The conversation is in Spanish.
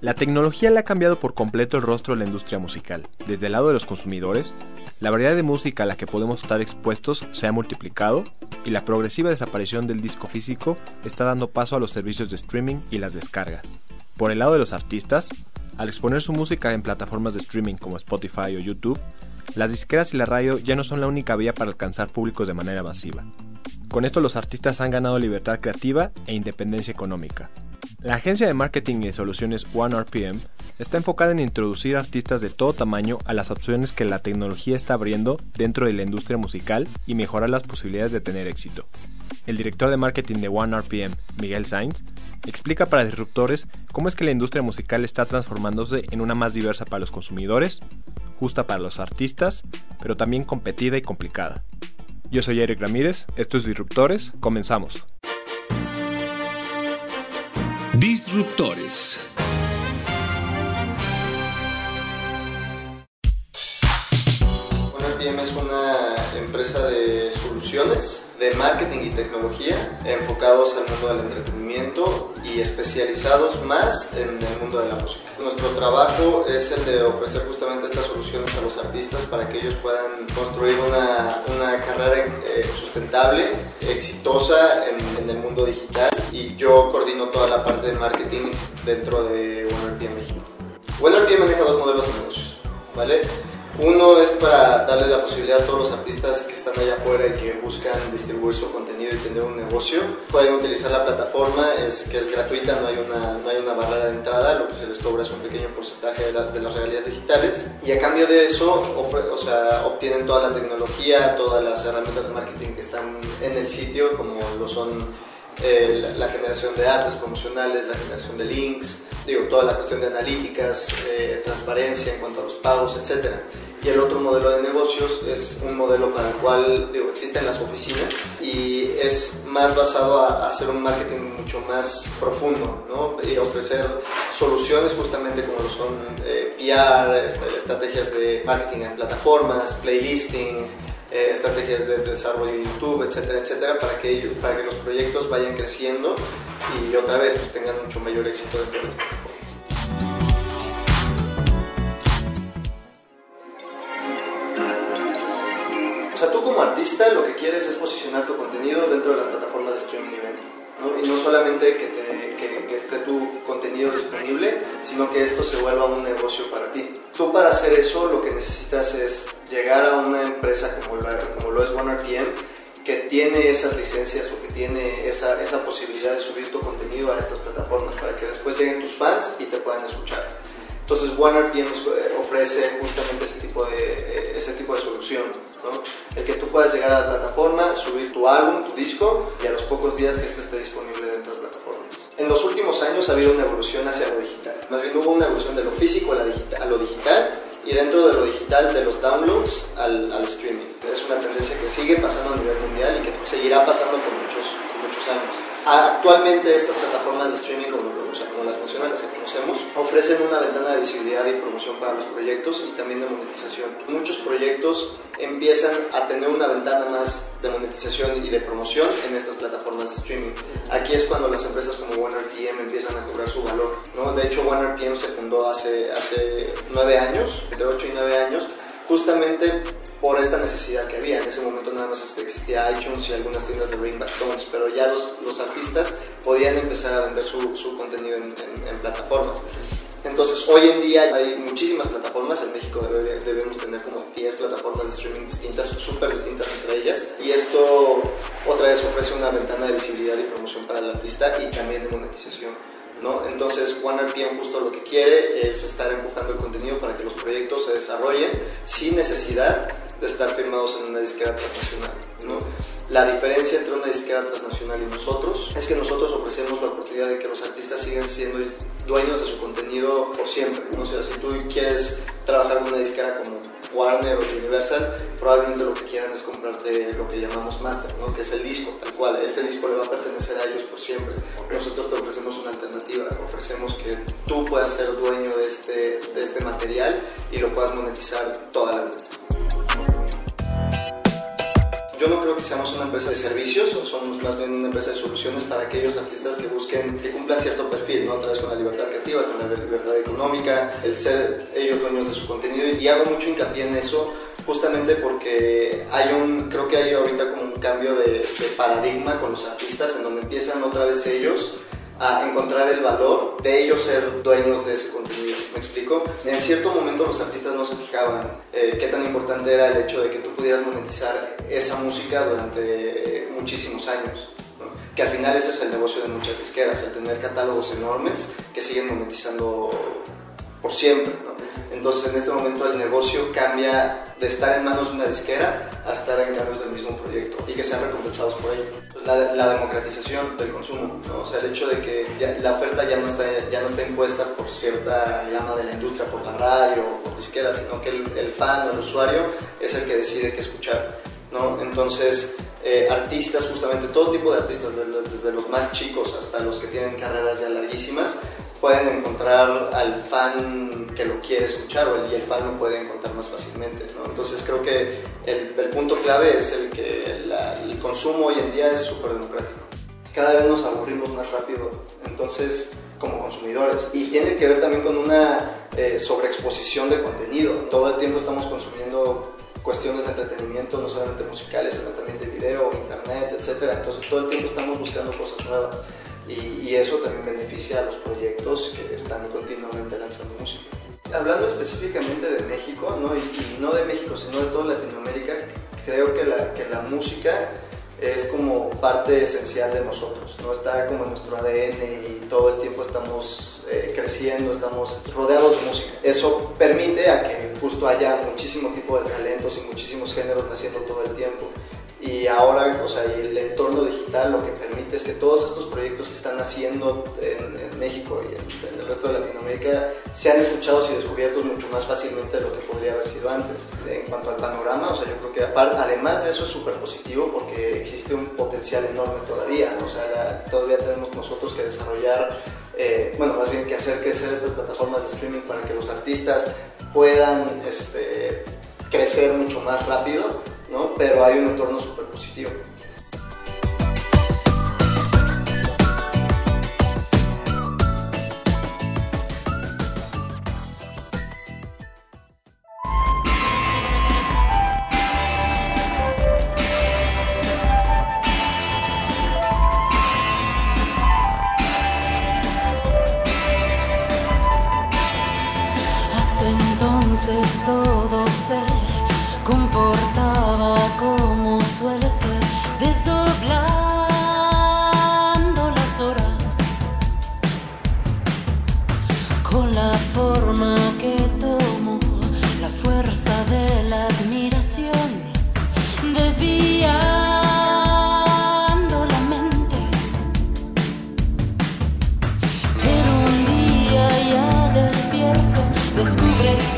La tecnología le ha cambiado por completo el rostro de la industria musical. Desde el lado de los consumidores, la variedad de música a la que podemos estar expuestos se ha multiplicado y la progresiva desaparición del disco físico está dando paso a los servicios de streaming y las descargas. Por el lado de los artistas, al exponer su música en plataformas de streaming como Spotify o YouTube, las disqueras y la radio ya no son la única vía para alcanzar públicos de manera masiva. Con esto los artistas han ganado libertad creativa e independencia económica. La agencia de marketing y de soluciones OneRPM está enfocada en introducir artistas de todo tamaño a las opciones que la tecnología está abriendo dentro de la industria musical y mejorar las posibilidades de tener éxito. El director de marketing de OneRPM, Miguel Sainz, explica para disruptores cómo es que la industria musical está transformándose en una más diversa para los consumidores, justa para los artistas, pero también competida y complicada. Yo soy Eric Ramírez, esto es Disruptores, comenzamos. Disruptores. OneRPM es una empresa de soluciones de marketing y tecnología enfocados al mundo del entretenimiento y especializados más en el mundo de la música. Nuestro trabajo es el de ofrecer justamente estas soluciones a los artistas para que ellos puedan construir una, una carrera eh, sustentable, exitosa en, en, el mundo digital y yo coordino toda la parte de marketing dentro de OneRPM México. OneRPM maneja dos modelos de negocios, ¿vale? Uno es para darle la posibilidad a todos los artistas que están allá afuera y que buscan distribuir su contenido y tener un negocio. Pueden utilizar la plataforma, es, que es gratuita, no hay, una, no hay una barrera de entrada, lo que se les cobra es un pequeño porcentaje de, la, de las regalías digitales. Y a cambio de eso, ofre, o sea, obtienen toda la tecnología, todas las herramientas de marketing que están en el sitio, como lo son eh, la, la, generación de artes promocionales, la generación de links, digo, toda la cuestión de analíticas, eh, transparencia en cuanto a los pagos, etc. Y el otro modelo de negocios es un modelo para el cual digo, existen las oficinas y es más basado a, hacer un marketing mucho más profundo ¿no? y ofrecer soluciones justamente como lo son eh, PR, estrategias de marketing en plataformas, playlisting, eh, estrategias de desarrollo de YouTube, etcétera, etcétera, para que, para que los proyectos vayan creciendo y otra vez pues, tengan mucho mayor éxito dentro de las plataformas. O sea, tú como artista lo que quieres es posicionar tu contenido dentro de las plataformas de streaming y venta. ¿no? Y no solamente que, te, que, que, esté tu contenido disponible, sino que esto se vuelva un negocio para ti. Tú para hacer eso lo que necesitas es llegar a una empresa como, la, como lo es OneRPM, que tiene esas licencias o que tiene esa, esa posibilidad de subir tu contenido a estas plataformas para que después lleguen tus fans y te puedan escuchar. Entonces OneRPM ofrece justamente ese tipo de, ese tipo de solución, el que tú puedas llegar a la plataforma, subir tu álbum, tu disco y a los pocos días que este esté disponible dentro de plataformas. En los últimos años ha habido una evolución hacia lo digital, más bien hubo una evolución de lo físico a, lo digital y dentro de lo digital de los downloads al, al, streaming. Es una tendencia que sigue pasando a nivel mundial y que seguirá pasando por muchos, por muchos años. Actualmente estas plataformas de streaming, como, como las mencionan, las que conocemos, ofrecen una ventana de visibilidad y promoción para los proyectos y también de monetización. Muchos proyectos empiezan a tener una ventana más de monetización y de promoción en estas plataformas de streaming. Aquí es cuando las empresas como OneRPM empiezan a cobrar su valor. ¿no? De hecho, OneRPM se fundó hace, hace nueve años, entre 8 y 9 años, justamente esta necesidad que había. En ese momento nada más existía iTunes y algunas tiendas de Ringback Tones, pero ya los, los artistas podían empezar a vender su, su contenido en, en, en, plataformas. Entonces, hoy en día hay muchísimas plataformas, en México debe, debemos tener como 10 plataformas de streaming distintas, súper distintas entre ellas, y esto otra vez ofrece una ventana de visibilidad y promoción para el artista y también de monetización. ¿no? Entonces, OneRPM justo lo que quiere es estar empujando el contenido para que los proyectos se desarrollen sin necesidad de estar firmados en una disquera transnacional, ¿no? La diferencia entre una disquera transnacional y nosotros es que nosotros ofrecemos la oportunidad de que los artistas sigan siendo dueños de su contenido por siempre. ¿no? O sea, si tú quieres trabajar con una disquera como Warner o Universal, probablemente lo que quieran es comprarte lo que llamamos master, ¿no? que es el disco, tal cual. Ese disco le va a pertenecer a ellos por siempre. Nosotros te ofrecemos una alternativa, ofrecemos que tú puedas ser dueño de este, de este material y lo puedas monetizar toda la vida. Yo no creo que seamos una empresa de servicios, somos más bien una empresa de soluciones para aquellos artistas que busquen, que cumplan cierto perfil, ¿no? Otra vez con la libertad creativa, con la libertad económica, el ser ellos dueños de su contenido y hago mucho hincapié en eso justamente porque hay un, creo que hay ahorita como un cambio de, de paradigma con los artistas en donde empiezan otra vez ellos a encontrar el valor de ellos ser dueños de ese contenido. ¿Me explico? En cierto momento los artistas no se fijaban eh, qué tan importante era el hecho de que tú pudieras monetizar esa música durante muchísimos años. Que al final ese es el negocio de muchas disqueras, el tener catálogos enormes que siguen monetizando por siempre. Entonces en este momento el negocio cambia de estar en manos de una disquera a estar en manos del mismo proyecto y que sean recompensados por ello. La, la, democratización del consumo, ¿no? o sea, el hecho de que la oferta ya no, está, ya no está impuesta por cierta gama de la industria, por la radio o por disquera, sino que el, el, fan o el usuario es el que decide qué escuchar. ¿no? Entonces, eh, artistas, justamente todo tipo de artistas, desde los más chicos hasta los que tienen carreras ya larguísimas, pueden encontrar al fan que lo quiere escuchar y el fan lo puede encontrar más fácilmente. ¿no? Entonces creo que el, el, punto clave es el que la, el consumo hoy en día es súper democrático. Cada vez nos aburrimos más rápido, entonces como consumidores. Y tiene que ver también con una eh, sobreexposición de contenido. Todo el tiempo estamos consumiendo cuestiones de entretenimiento, no solamente musicales, sino también de video, internet, etc. Entonces todo el tiempo estamos buscando cosas nuevas y, y, eso también beneficia a los proyectos que están continuamente lanzando música. Hablando específicamente de México, ¿no? Y, y, no de México, sino de toda Latinoamérica, creo que la, que la música es como parte esencial de nosotros, ¿no? está como en nuestro ADN y todo el tiempo estamos eh, creciendo, estamos rodeados de música. Eso permite a que justo haya muchísimo tipo de talentos y muchísimos géneros naciendo todo el tiempo y ahora, o sea, el entorno digital lo que permite es que todos estos proyectos que están haciendo en, México y en, el resto de Latinoamérica sean escuchados y descubiertos mucho más fácilmente de lo que podría haber sido antes. En cuanto al panorama, o sea, yo creo que además de eso es súper positivo porque existe un potencial enorme todavía, o sea, todavía tenemos nosotros que desarrollar, eh, bueno, más bien que hacer crecer estas plataformas de streaming para que los artistas puedan este, crecer mucho más rápido ¿no? pero hay un entorno súper positivo. the sweetest.